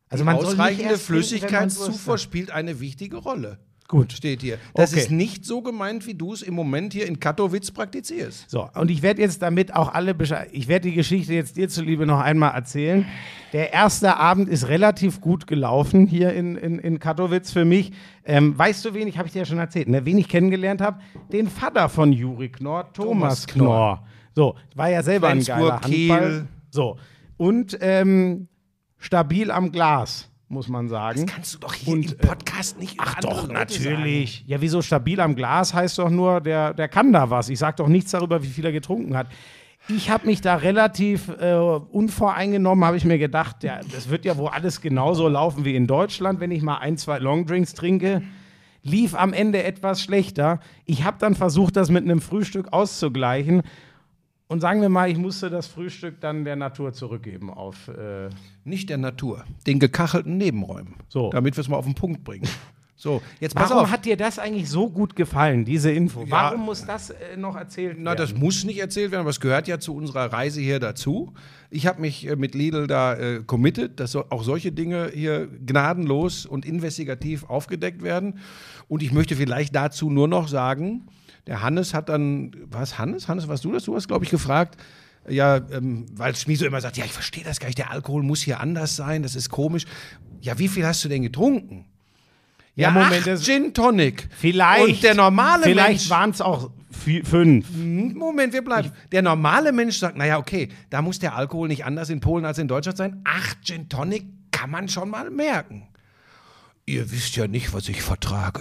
Speaker 1: Also man
Speaker 3: Ausreichende
Speaker 1: wenn man Durst
Speaker 3: Flüssigkeitszufuhr spielt eine wichtige Rolle.
Speaker 1: Gut.
Speaker 3: Steht hier. Das
Speaker 1: Okay.
Speaker 3: ist nicht so gemeint, wie du es im Moment hier in Katowice praktizierst.
Speaker 1: So, und ich werde jetzt damit auch alle Bescheid. Ich werde die Geschichte jetzt dir zuliebe noch einmal erzählen. Der erste Abend ist relativ gut gelaufen hier in, in, in Katowice für mich. Ähm, weißt du, wen ich, habe ich dir ja schon erzählt, ne, wen ich kennengelernt habe? Den Vater von Juri Knorr, Thomas,
Speaker 3: Thomas Knorr.
Speaker 1: Knorr. So, war ja selber ein geiler Handball.
Speaker 3: Kiel.
Speaker 1: So, und ähm, stabil am Glas, muss man sagen.
Speaker 3: Kannst du doch hier
Speaker 1: Und,
Speaker 3: im Podcast nicht
Speaker 1: Ach doch,
Speaker 3: Leute
Speaker 1: natürlich. Ja, wieso stabil am Glas heißt doch nur, der, der kann da was. Ich sag doch nichts darüber, wie viel er getrunken hat. Ich habe mich da relativ äh, unvoreingenommen, habe ich mir gedacht, ja, das wird ja wohl alles genauso laufen wie in Deutschland, wenn ich mal ein, zwei Longdrinks trinke. Lief am Ende etwas schlechter. Ich habe dann versucht, das mit einem Frühstück auszugleichen. Und sagen wir mal, ich musste das Frühstück dann der Natur zurückgeben auf. Äh,
Speaker 3: Nicht der Natur, den gekachelten Nebenräumen.
Speaker 1: So.
Speaker 3: Damit wir es mal auf den Punkt bringen. So, jetzt pass
Speaker 1: Warum hat dir das eigentlich so gut gefallen, diese Info?
Speaker 3: Ja.
Speaker 1: Warum muss das äh, noch erzählt werden?
Speaker 3: Na, das muss nicht erzählt werden, aber es gehört ja zu unserer Reise hier dazu. Ich habe mich äh, mit Lidl da äh, committed, dass so, auch solche Dinge hier gnadenlos und investigativ aufgedeckt werden. Und ich möchte vielleicht dazu nur noch sagen, der Hannes hat dann, was Hannes? Hannes, warst du das? Du hast, glaube ich, gefragt. Ja, ähm, weil Schmieso immer sagt, ja, ich verstehe das gar nicht, der Alkohol muss hier anders sein, das ist komisch. Ja, wie viel hast du denn getrunken?
Speaker 1: Ja, Moment,
Speaker 3: acht Gin Tonic.
Speaker 1: Vielleicht.
Speaker 3: Und der normale
Speaker 1: Vielleicht
Speaker 3: Mensch,
Speaker 1: waren es auch fünf.
Speaker 3: Moment, wir bleiben. Der normale Mensch sagt, naja, okay, da muss der Alkohol nicht anders in Polen als in Deutschland sein. Acht Gin Tonic kann man schon mal merken. Ihr wisst ja nicht, was ich vertrage.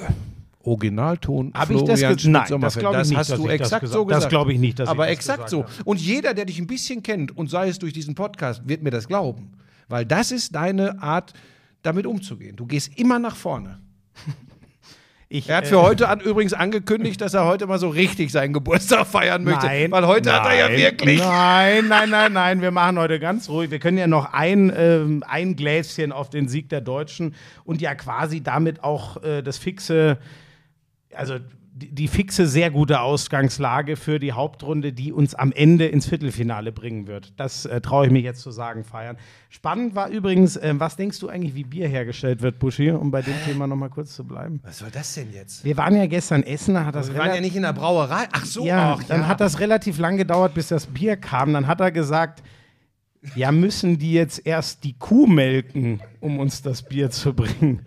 Speaker 3: Originalton.
Speaker 1: Hab ich das
Speaker 3: Florian
Speaker 1: ge- Nein, das glaube ich nicht,
Speaker 3: hast du
Speaker 1: das
Speaker 3: exakt
Speaker 1: gesagt-
Speaker 3: so
Speaker 1: das
Speaker 3: gesagt.
Speaker 1: glaube ich nicht,
Speaker 3: Aber
Speaker 1: das
Speaker 3: exakt
Speaker 1: gesagt
Speaker 3: so.
Speaker 1: habe.
Speaker 3: Und jeder, der dich ein bisschen kennt und sei es durch diesen Podcast, wird mir das glauben. Weil das ist deine Art, damit umzugehen. Du gehst immer nach vorne. *laughs*
Speaker 1: Ich,
Speaker 3: Er hat
Speaker 1: äh,
Speaker 3: für heute an, übrigens angekündigt, dass er heute mal so richtig seinen Geburtstag feiern möchte.
Speaker 1: Nein,
Speaker 3: weil heute hat er ja
Speaker 1: nein,
Speaker 3: wirklich.
Speaker 1: Nein, nein, nein, nein. Wir machen heute ganz ruhig. Wir können ja noch ein, ähm, ein Gläschen auf den Sieg der Deutschen und ja quasi damit auch äh, das fixe, also die, die fixe, sehr gute Ausgangslage für die Hauptrunde, die uns am Ende ins Viertelfinale bringen wird. Das äh, traue ich mich jetzt zu sagen, feiern. Spannend war übrigens, ähm, was denkst du eigentlich, wie Bier hergestellt wird, Buschi, um bei dem Thema nochmal kurz zu bleiben?
Speaker 3: Was soll das denn jetzt?
Speaker 1: Wir waren ja gestern essen, da hat das
Speaker 3: Wir waren ja nicht in der Brauerei. Ach so,
Speaker 1: ja,
Speaker 3: ach,
Speaker 1: dann hat das relativ lang gedauert, bis das Bier kam. Dann hat er gesagt, ja, müssen die jetzt erst die Kuh melken, um uns das Bier zu bringen.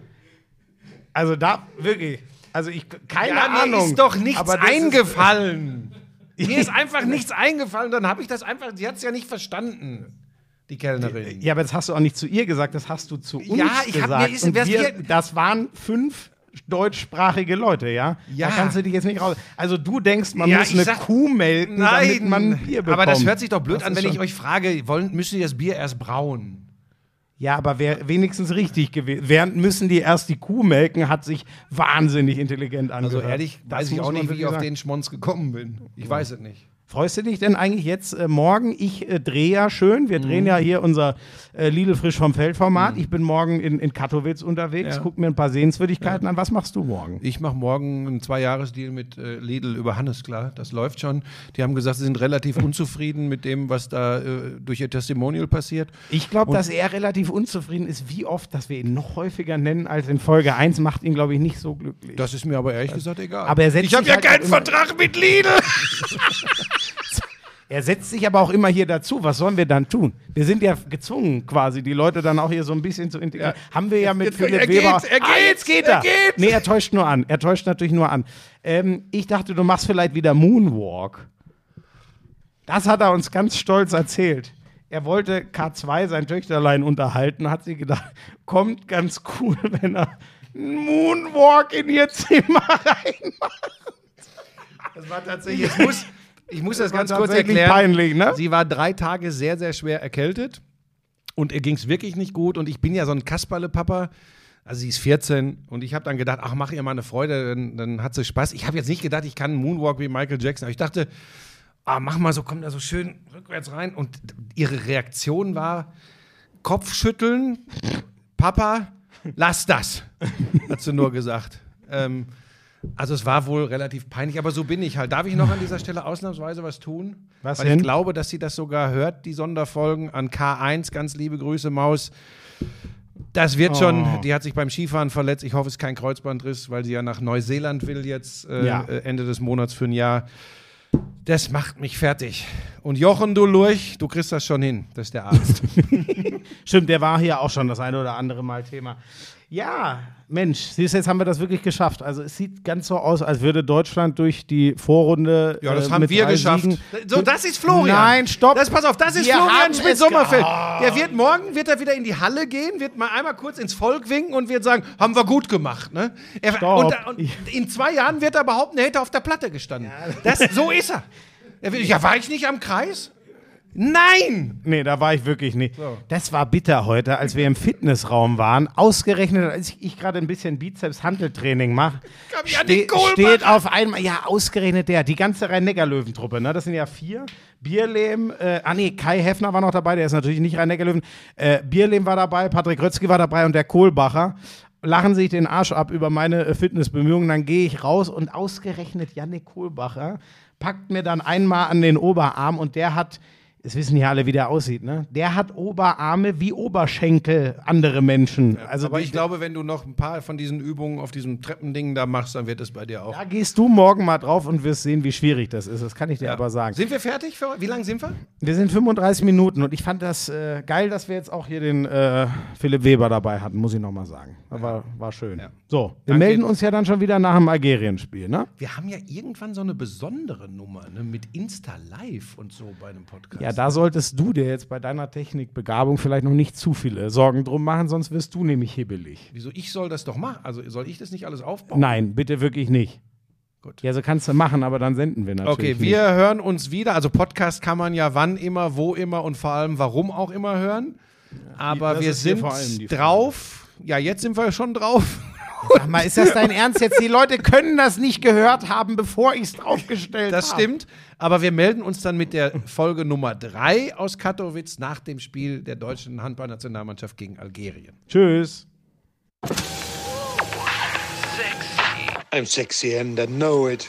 Speaker 1: Also da, wirklich, also ich, keine
Speaker 3: ja, mir
Speaker 1: Ahnung.
Speaker 3: ist doch nichts
Speaker 1: aber das ist-
Speaker 3: eingefallen. *laughs* mir ist einfach nichts eingefallen, dann habe ich das einfach, sie hat es ja nicht verstanden, die Kellnerin.
Speaker 1: Ja, aber das hast du auch nicht zu ihr gesagt, das hast du zu uns
Speaker 3: Ja, ich hab
Speaker 1: gesagt.
Speaker 3: mir- ist-
Speaker 1: wir,
Speaker 3: hier-
Speaker 1: das waren fünf deutschsprachige Leute, ja?
Speaker 3: Ja.
Speaker 1: Da kannst du dich jetzt nicht raus. Also du denkst, man
Speaker 3: Ja,
Speaker 1: muss eine
Speaker 3: sag-
Speaker 1: Kuh melken, damit man Bier bekommt.
Speaker 3: aber das hört sich doch blöd
Speaker 1: Das
Speaker 3: an, wenn ich euch frage, wollen, müssen die das Bier erst brauen?
Speaker 1: Ja, aber wäre wenigstens richtig gewesen. Während müssen die erst die Kuh melken, hat sich wahnsinnig intelligent
Speaker 3: Also
Speaker 1: angehört.
Speaker 3: ehrlich,
Speaker 1: Das
Speaker 3: weiß ich auch nicht, wie ich auf den Schmonz gekommen bin. Ich weiß es nicht.
Speaker 1: Freust du dich denn eigentlich jetzt äh, morgen? Ich äh, drehe ja schön. Wir
Speaker 3: Mhm.
Speaker 1: drehen ja hier unser äh, Lidl frisch vom Feld Format. Ich bin morgen in, in Katowice unterwegs,
Speaker 3: Ja.
Speaker 1: guck mir ein paar Sehenswürdigkeiten an. Was machst du morgen?
Speaker 3: Ich mache morgen einen Zwei-Jahres-Deal mit äh, Lidl über Hannes, klar. Das läuft schon. Die haben gesagt, sie sind relativ *laughs* unzufrieden mit dem, was da äh, durch ihr Testimonial passiert.
Speaker 1: Ich glaube, dass er relativ unzufrieden ist. Wie oft, dass wir ihn noch häufiger nennen als in Folge 1, macht ihn, glaube ich, nicht so glücklich.
Speaker 3: Das ist mir aber ehrlich gesagt egal.
Speaker 1: Aber er setzt
Speaker 3: ich habe ja
Speaker 1: halt
Speaker 3: keinen Vertrag mit Lidl. *laughs*
Speaker 1: Er setzt sich aber auch immer hier dazu. Was sollen wir dann tun? Wir sind ja gezwungen, quasi die Leute dann auch hier so ein bisschen zu integrieren. Haben wir ja mit
Speaker 3: Jetzt-
Speaker 1: Philipp
Speaker 3: er
Speaker 1: Weber.
Speaker 3: geht, er
Speaker 1: ah,
Speaker 3: geht,
Speaker 1: jetzt geht
Speaker 3: er
Speaker 1: er.
Speaker 3: geht.
Speaker 1: Nee, er täuscht nur an. Er täuscht natürlich nur an. Ähm, ich dachte, du machst vielleicht wieder Moonwalk. Das hat er uns ganz stolz erzählt. Er wollte K2 sein Töchterlein unterhalten, hat sie gedacht, kommt ganz cool, wenn er einen Moonwalk in ihr Zimmer *laughs* reinmacht.
Speaker 3: Das war tatsächlich. Ich muss, ich muss das,
Speaker 1: war
Speaker 3: ganz kurz erklären.
Speaker 1: peinlich, ne?
Speaker 3: Sie war drei Tage sehr, sehr schwer erkältet und ihr ging es wirklich nicht gut. Und ich bin ja so ein Kasperle-Papa. Also sie ist 14 und ich habe dann gedacht, ach, mach ihr mal eine Freude, dann, dann hat sie Spaß. Ich habe jetzt nicht gedacht, ich kann einen Moonwalk wie Michael Jackson, aber ich dachte, ah, mach mal so, komm da so schön rückwärts rein. Und ihre Reaktion war Kopfschütteln, Papa, lass das, hat sie nur gesagt. Ähm, also es war wohl relativ peinlich, aber so bin ich halt. Darf ich noch an dieser Stelle ausnahmsweise was tun?
Speaker 1: Was
Speaker 3: Weil
Speaker 1: denn?
Speaker 3: ich glaube, dass sie das sogar hört, die Sonderfolgen an K1. Ganz liebe Grüße, Maus. Das wird schon,
Speaker 1: Oh.
Speaker 3: die hat sich beim Skifahren verletzt. Ich hoffe, es ist kein Kreuzbandriss, weil sie ja nach Neuseeland will jetzt äh,
Speaker 1: Ja.
Speaker 3: äh, Ende des Monats für ein Jahr. Das macht mich fertig. Und Jochen, du Lurch, du kriegst das schon hin. Das ist der Arzt. *laughs*
Speaker 1: Stimmt, der war hier auch schon das eine oder andere Mal Thema. Ja, Mensch, siehst du, jetzt haben wir das wirklich geschafft. Also es sieht ganz so aus, als würde Deutschland durch die Vorrunde.
Speaker 3: Ja, das
Speaker 1: äh,
Speaker 3: haben wir geschafft.
Speaker 1: Siegen-
Speaker 3: So, das ist Florian.
Speaker 1: Nein, stopp.
Speaker 3: Das, pass auf, das ist
Speaker 1: Wir
Speaker 3: Florian Schmidt-Sommerfeld.
Speaker 1: Oh.
Speaker 3: Der wird morgen, wird er wieder in die Halle gehen, wird mal einmal kurz ins Volk winken und wird sagen, haben wir gut gemacht. Ne? Er,
Speaker 1: Stopp.
Speaker 3: und, und in zwei Jahren wird er behaupten, er hätte auf der Platte gestanden. Das, so ist er. er will, ja, war ich nicht am Kreis? Nein!
Speaker 1: Nee, da war ich wirklich nicht. Das war bitter heute, als wir im Fitnessraum waren. Ausgerechnet, als ich, ich gerade ein bisschen Bizeps-Hanteltraining mache,
Speaker 3: Janik
Speaker 1: ste steht auf einmal, ja, ausgerechnet der, die ganze Rhein-Neckar-Löwen-Truppe, ne? das sind ja vier. Bierlehm, äh, ah nee, Kai Heffner war noch dabei, der ist natürlich nicht Rhein-Neckar-Löwen. Äh, Bierlehm war dabei, Patrick Rötzky war dabei und der Kohlbacher. Lachen sich den Arsch ab über meine äh, Fitnessbemühungen, dann gehe ich raus und ausgerechnet Jannik Kohlbacher packt mir dann einmal an den Oberarm und der hat es wissen ja alle, wie der aussieht, ne? Der hat Oberarme wie Oberschenkel andere Menschen. also
Speaker 3: Aber ich glaube, wenn du noch ein paar von diesen Übungen auf diesem Treppending da machst, dann wird es bei dir auch.
Speaker 1: da gehst du morgen mal drauf und wirst sehen, wie schwierig das ist. Das kann ich dir aber sagen.
Speaker 3: Sind wir fertig? Für, wie lange sind wir?
Speaker 1: Wir sind 35 Minuten und ich fand das äh, geil, dass wir jetzt auch hier den äh, Philipp Weber dabei hatten, muss ich nochmal sagen. Das war, war schön.
Speaker 3: Ja.
Speaker 1: So, wir
Speaker 3: Danke.
Speaker 1: melden uns ja dann schon wieder nach dem Algerien-Spiel, ne?
Speaker 3: Wir haben ja irgendwann so eine besondere Nummer ne, mit Insta Live und so bei einem Podcast.
Speaker 1: Ja, da solltest du dir jetzt bei deiner Technikbegabung vielleicht noch nicht zu viele Sorgen drum machen, sonst wirst du nämlich hibbelig.
Speaker 3: Wieso ich soll das doch machen? Also soll ich das nicht alles aufbauen?
Speaker 1: Nein, bitte wirklich nicht.
Speaker 3: Gut.
Speaker 1: Ja, so kannst du machen, aber dann senden wir natürlich.
Speaker 3: Okay,
Speaker 1: nicht.
Speaker 3: wir hören uns wieder. Also Podcast kann man ja wann immer, wo immer und vor allem warum auch immer hören. Aber
Speaker 1: das
Speaker 3: wir sind drauf. Ja, jetzt sind wir schon drauf.
Speaker 1: Sag mal, ist das dein Ernst jetzt? Die Leute können das nicht gehört haben, bevor ich es draufgestellt habe.
Speaker 3: Das stimmt. Aber wir melden uns dann mit der Folge Nummer 3 aus Katowice nach dem Spiel der deutschen Handballnationalmannschaft gegen Algerien.
Speaker 1: Tschüss.
Speaker 6: I'm sexy and I know it.